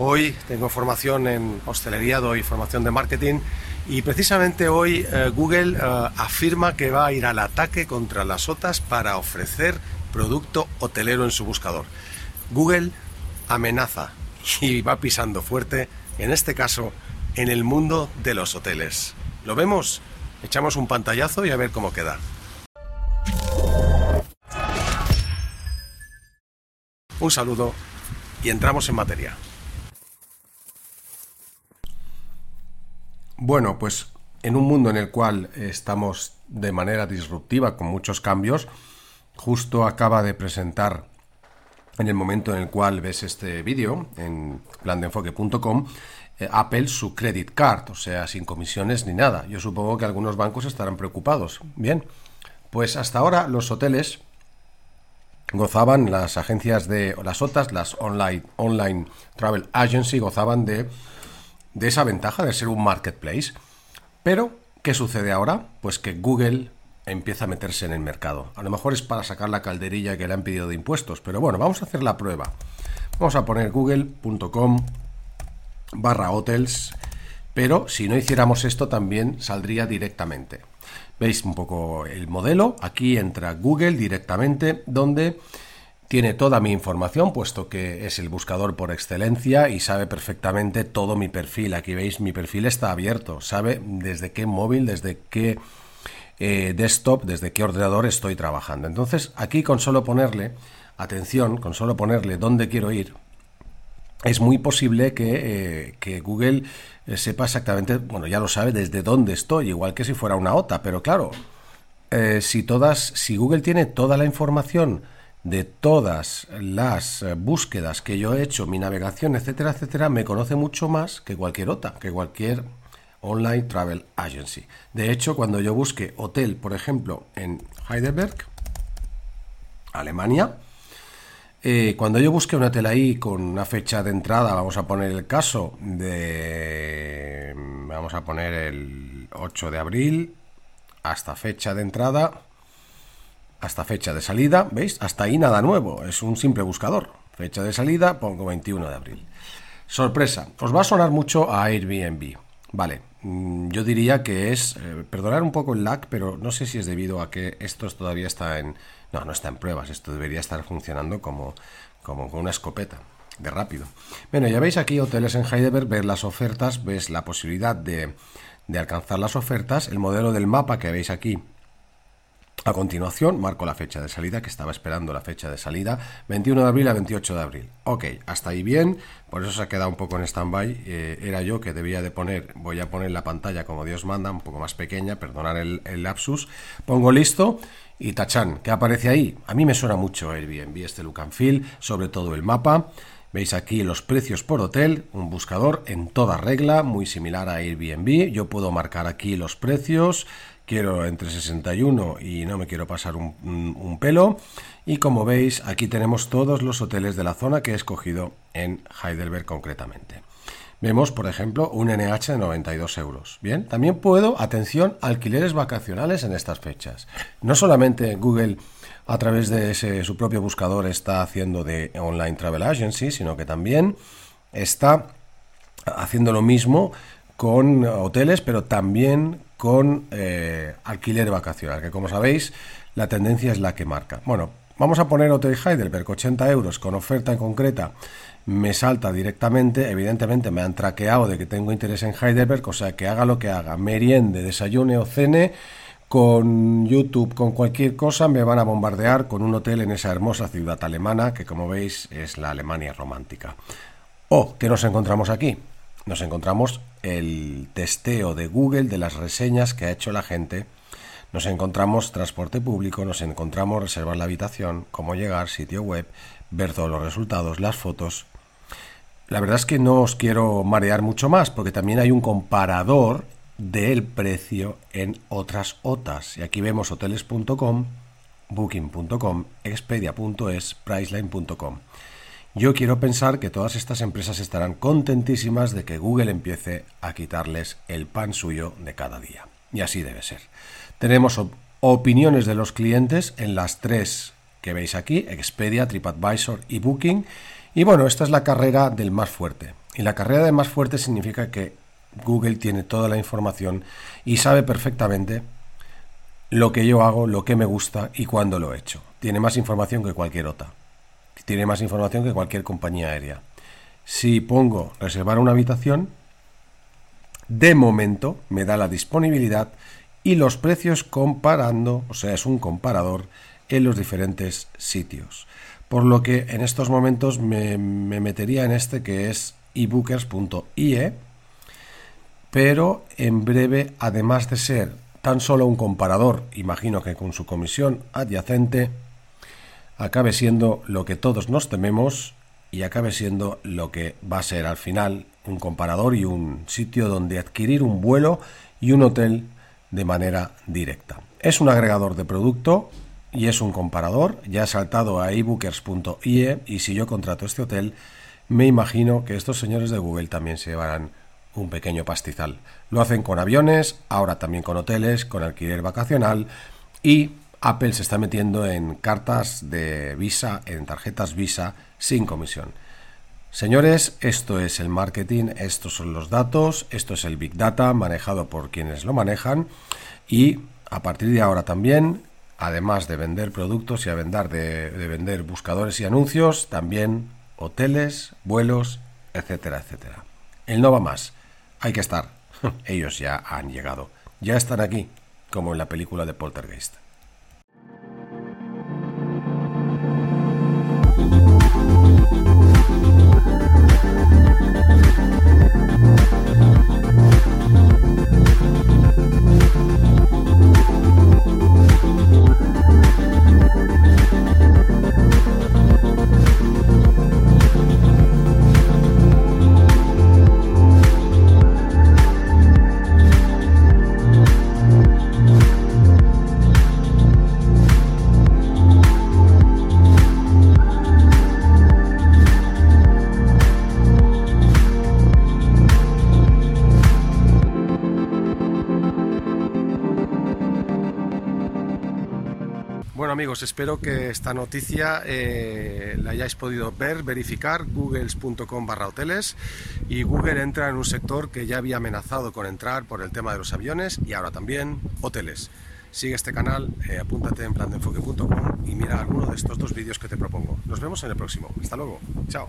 Hoy tengo formación en hostelería, doy formación de marketing y precisamente hoy eh, Google eh, afirma que va a ir al ataque contra las OTAs para ofrecer producto hotelero en su buscador. Google amenaza y va pisando fuerte, en este caso, en el mundo de los hoteles. ¿Lo vemos? Echamos un pantallazo y a ver cómo queda. Un saludo y entramos en materia. Bueno, pues en un mundo en el cual estamos de manera disruptiva con muchos cambios, justo acaba de presentar en el momento en el cual ves este vídeo en plandeenfoque.com eh, Apple su credit card, o sea, sin comisiones ni nada. Yo supongo que algunos bancos estarán preocupados. Bien, pues hasta ahora los hoteles gozaban, las agencias de las OTAs, las online, online Travel Agency, gozaban de de esa ventaja de ser un marketplace. Pero, ¿qué sucede ahora? Pues que Google empieza a meterse en el mercado. A lo mejor es para sacar la calderilla que le han pedido de impuestos, pero bueno, vamos a hacer la prueba. Vamos a poner google.com barra hotels, pero si no hiciéramos esto también saldría directamente. ¿Veis un poco el modelo? Aquí entra Google directamente, donde tiene toda mi información, puesto que es el buscador por excelencia y sabe perfectamente todo mi perfil. Aquí veis, mi perfil está abierto. Sabe desde qué móvil, desde qué eh, desktop, desde qué ordenador estoy trabajando. Entonces, aquí con solo ponerle, atención, con solo ponerle dónde quiero ir, es muy posible que, eh, Google eh, sepa exactamente, bueno, ya lo sabe desde dónde estoy, igual que si fuera una OTA, pero claro, si todas, si Google tiene toda la información, de todas las eh, búsquedas que yo he hecho, mi navegación, etcétera, etcétera, me conoce mucho más que cualquier otra, que cualquier online travel agency. De hecho, cuando yo busque hotel, por ejemplo, en Heidelberg, Alemania, eh, cuando yo busque un hotel ahí con una fecha de entrada, vamos a poner el caso de, vamos a poner el 8 de abril, hasta fecha de entrada, hasta fecha de salida, ¿veis? Hasta ahí nada nuevo, es un simple buscador. Fecha de salida, pongo 21 de abril. Sorpresa, os va a sonar mucho a Airbnb. Vale, mm, yo diría que es, eh, perdonar un poco el lag, pero no sé si es debido a que esto todavía está en... No, no está en pruebas, esto debería estar funcionando como, como con una escopeta de rápido. Bueno, ya veis aquí hoteles en Heidelberg, ver las ofertas, ves la posibilidad de, de alcanzar las ofertas, el modelo del mapa que veis aquí a continuación, marco la fecha de salida, que estaba esperando la fecha de salida, 21 de abril a 28 de abril. Ok, hasta ahí bien, por eso se ha quedado un poco en stand-by. Eh, era yo que debía de poner, voy a poner la pantalla como Dios manda, un poco más pequeña, perdonar el, lapsus. Pongo listo y tachan, ¿qué aparece ahí? A mí me suena mucho Airbnb, este look and feel, sobre todo el mapa. Veis aquí los precios por hotel, un buscador en toda regla, muy similar a Airbnb. Yo puedo marcar aquí los precios quiero entre 61 y no me quiero pasar un, pelo. Y como veis, aquí tenemos todos los hoteles de la zona que he escogido en Heidelberg concretamente. Vemos, por ejemplo, un NH de 92 euros. Bien, también puedo, atención, alquileres vacacionales en estas fechas. No solamente Google a través de su propio buscador está haciendo de Online Travel Agency, sino que también está haciendo lo mismo con hoteles, pero también con eh, alquiler vacacional, que como sabéis, la tendencia es la que marca. Bueno, vamos a poner Hotel Heidelberg, 80 euros, con oferta en concreta, me salta directamente, evidentemente me han traqueado de que tengo interés en Heidelberg, o sea, que haga lo que haga, meriende, desayune o cene, con YouTube, con cualquier cosa, me van a bombardear con un hotel en esa hermosa ciudad alemana, que como veis es la Alemania romántica. ¿O oh, qué nos encontramos aquí? Nos encontramos el testeo de Google de las reseñas que ha hecho la gente. Nos encontramos transporte público, nos encontramos reservar la habitación, cómo llegar, sitio web, ver todos los resultados, las fotos. La verdad es que no os quiero marear mucho más, porque también hay un comparador del precio en otras OTAs. Y aquí vemos hoteles.com, booking.com, expedia.es, priceline.com. Yo quiero pensar que todas estas empresas estarán contentísimas de que Google empiece a quitarles el pan suyo de cada día. Y así debe ser. Tenemos opiniones de los clientes en las tres que veis aquí, Expedia, TripAdvisor y Booking. Y bueno, esta es la carrera del más fuerte. Y la carrera del más fuerte significa que Google tiene toda la información y sabe perfectamente lo que yo hago, lo que me gusta y cuándo lo he hecho. Tiene más información que cualquier otra. Tiene más información que cualquier compañía aérea. Si pongo reservar una habitación, de momento me da la disponibilidad y los precios comparando, o sea, es un comparador en los diferentes sitios. Por lo que en estos momentos me, me metería en este que es ebookers.ie pero en breve, además de ser tan solo un comparador, imagino que con su comisión adyacente, acabe siendo lo que todos nos tememos y acabe siendo lo que va a ser al final un comparador y un sitio donde adquirir un vuelo y un hotel de manera directa. Es un agregador de producto y es un comparador. Ya he saltado a ebookers.ie y si yo contrato este hotel, me imagino que estos señores de Google también se llevarán un pequeño pastizal. Lo hacen con aviones, ahora también con hoteles, con alquiler vacacional y Apple se está metiendo en cartas de Visa, en tarjetas Visa sin comisión. Señores, esto es el marketing, estos son los datos, esto es el Big Data manejado por quienes lo manejan y a partir de ahora también, además de vender productos y a vender, de, de vender buscadores y anuncios, también hoteles, vuelos, etcétera, etcétera. El no va más. Hay que estar. Ellos ya han llegado. Ya están aquí, como en la película de Poltergeist. Amigos, espero que esta noticia eh, la hayáis podido ver, verificar, googles.com barra hoteles y Google entra en un sector que ya había amenazado con entrar por el tema de los aviones y ahora también hoteles. Sigue este canal, eh, apúntate en plandeenfoque.com y mira alguno de estos dos vídeos que te propongo. Nos vemos en el próximo. Hasta luego. Chao.